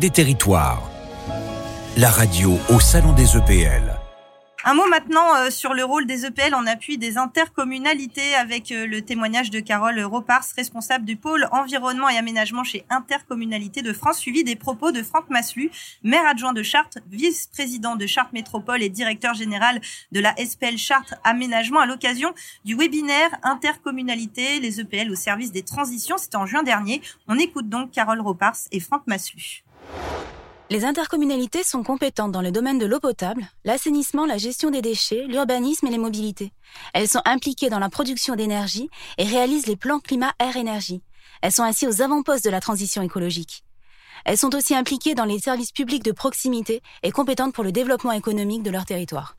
Des territoires. La radio au Salon des EPL. Un mot maintenant euh, sur le rôle des EPL en appui des intercommunalités avec euh, le témoignage de Carole Ropars, responsable du pôle environnement et aménagement chez Intercommunalité de France, suivi des propos de Franck Maslu, maire adjoint de Chartres, vice-président de Chartres Métropole et directeur général de la SPL Chartres Aménagement à l'occasion du webinaire Intercommunalité, les EPL au service des transitions. C'était en juin dernier. On écoute donc Carole Ropars et Franck Maslu. Les intercommunalités sont compétentes dans le domaine de l'eau potable, l'assainissement, la gestion des déchets, l'urbanisme et les mobilités. Elles sont impliquées dans la production d'énergie et réalisent les plans climat-air-énergie. Elles sont ainsi aux avant-postes de la transition écologique. Elles sont aussi impliquées dans les services publics de proximité et compétentes pour le développement économique de leur territoire.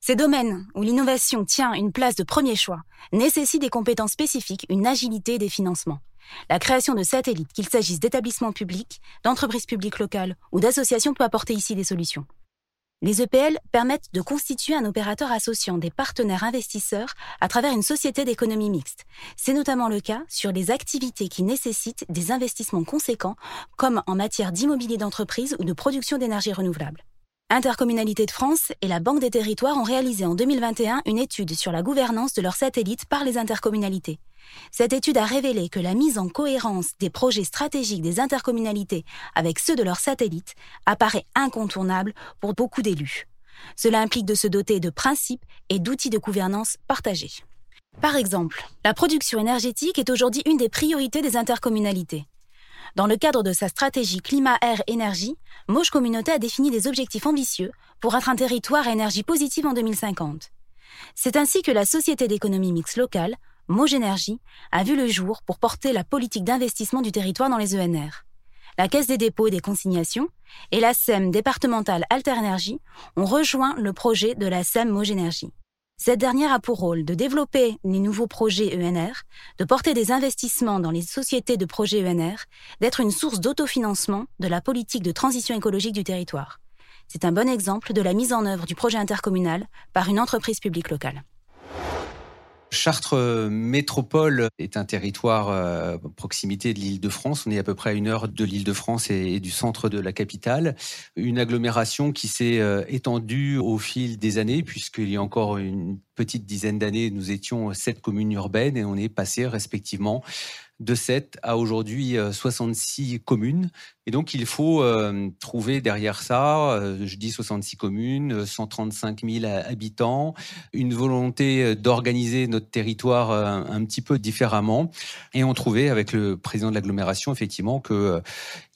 Ces domaines où l'innovation tient une place de premier choix nécessitent des compétences spécifiques, une agilité des financements. La création de satellites, qu'il s'agisse d'établissements publics, d'entreprises publiques locales ou d'associations, peut apporter ici des solutions. Les EPL permettent de constituer un opérateur associant des partenaires investisseurs à travers une société d'économie mixte. C'est notamment le cas sur les activités qui nécessitent des investissements conséquents, comme en matière d'immobilier d'entreprise ou de production d'énergie renouvelable. Intercommunalité de France et la Banque des Territoires ont réalisé en 2021 une étude sur la gouvernance de leurs satellites par les intercommunalités. Cette étude a révélé que la mise en cohérence des projets stratégiques des intercommunalités avec ceux de leurs satellites apparaît incontournable pour beaucoup d'élus. Cela implique de se doter de principes et d'outils de gouvernance partagés. Par exemple, la production énergétique est aujourd'hui une des priorités des intercommunalités. Dans le cadre de sa stratégie climat-air-énergie, Moche Communauté a défini des objectifs ambitieux pour être un territoire à énergie positive en 2050. C'est ainsi que la Société d'économie mixte locale Mogénergie a vu le jour pour porter la politique d'investissement du territoire dans les ENR. La Caisse des dépôts et des consignations et la SEM départementale Alter ont rejoint le projet de la SEM Mogénergie. Cette dernière a pour rôle de développer les nouveaux projets ENR, de porter des investissements dans les sociétés de projets ENR, d'être une source d'autofinancement de la politique de transition écologique du territoire. C'est un bon exemple de la mise en œuvre du projet intercommunal par une entreprise publique locale. Chartres euh, Métropole est un territoire à euh, proximité de l'île de France. On est à peu près à une heure de l'île de France et, du centre de la capitale. Une agglomération qui s'est euh, étendue au fil des années, puisqu'il y a encore une petite dizaine d'années, nous étions sept communes urbaines et on est passé respectivement de 7 à aujourd'hui 66 euh, communes. Et donc, il faut euh, trouver derrière ça, euh, je dis 66 communes, 135 000 habitants, une volonté d'organiser notre territoire un, petit peu différemment. Et on trouvait avec le président de l'agglomération, effectivement, que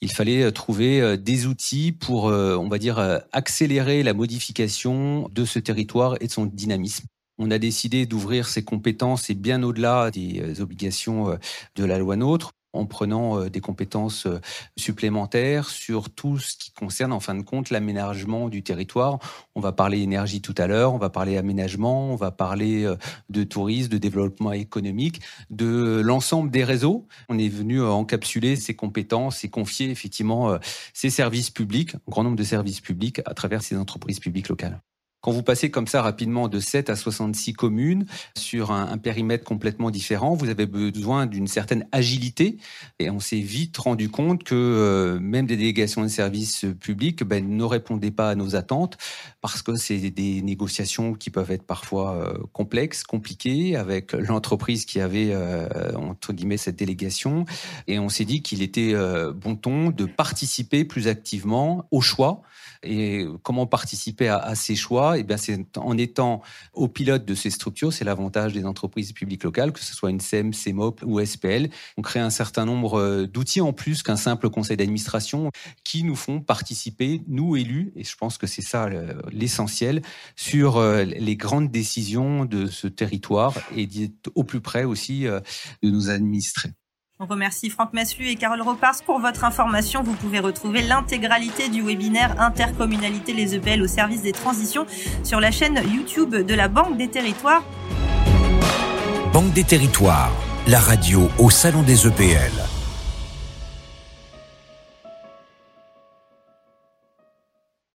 il fallait trouver des outils pour, on va dire, accélérer la modification de ce territoire et de son dynamisme on a décidé d'ouvrir ses compétences et bien au-delà des euh, obligations euh, de la loi NOTRe en prenant euh, des compétences supplémentaires sur tout ce qui concerne en fin de compte l'aménagement du territoire. On va parler énergie tout à l'heure, on va parler aménagement, on va parler de tourisme, de développement économique, de l'ensemble des réseaux. On est venu encapsuler ces compétences et confier effectivement ces services publics, un grand nombre de services publics à travers ces entreprises publiques locales. Quand vous passez comme ça rapidement de 7 à 66 communes sur un, périmètre complètement différent, vous avez besoin d'une certaine agilité. Et on s'est vite rendu compte que euh, même des délégations de services publics ben, ne répondaient pas à nos attentes parce que c'est des négociations qui peuvent être parfois euh, complexes, compliquées, avec l'entreprise qui avait, euh, entre guillemets, cette délégation. Et on s'est dit qu'il était bon ton de participer plus activement au choix et comment participer à, ces choix Eh en étant au pilote de ces structures, c'est l'avantage des entreprises publiques locales, que ce soit une SEM, CEMOP ou SPL. On crée un certain nombre euh, d'outils en plus qu'un simple conseil d'administration qui nous font participer, nous élus, et je pense que c'est ça l'essentiel, sur euh, les grandes décisions de ce territoire et d'être au plus près aussi euh, de nos administrés. On remercie Franck Maslu et Carole Ropars pour votre information. Vous pouvez retrouver l'intégralité du webinaire Intercommunalité les EPL au service des transitions sur la chaîne YouTube de la Banque des Territoires. Banque des Territoires, la radio au Salon des EPL.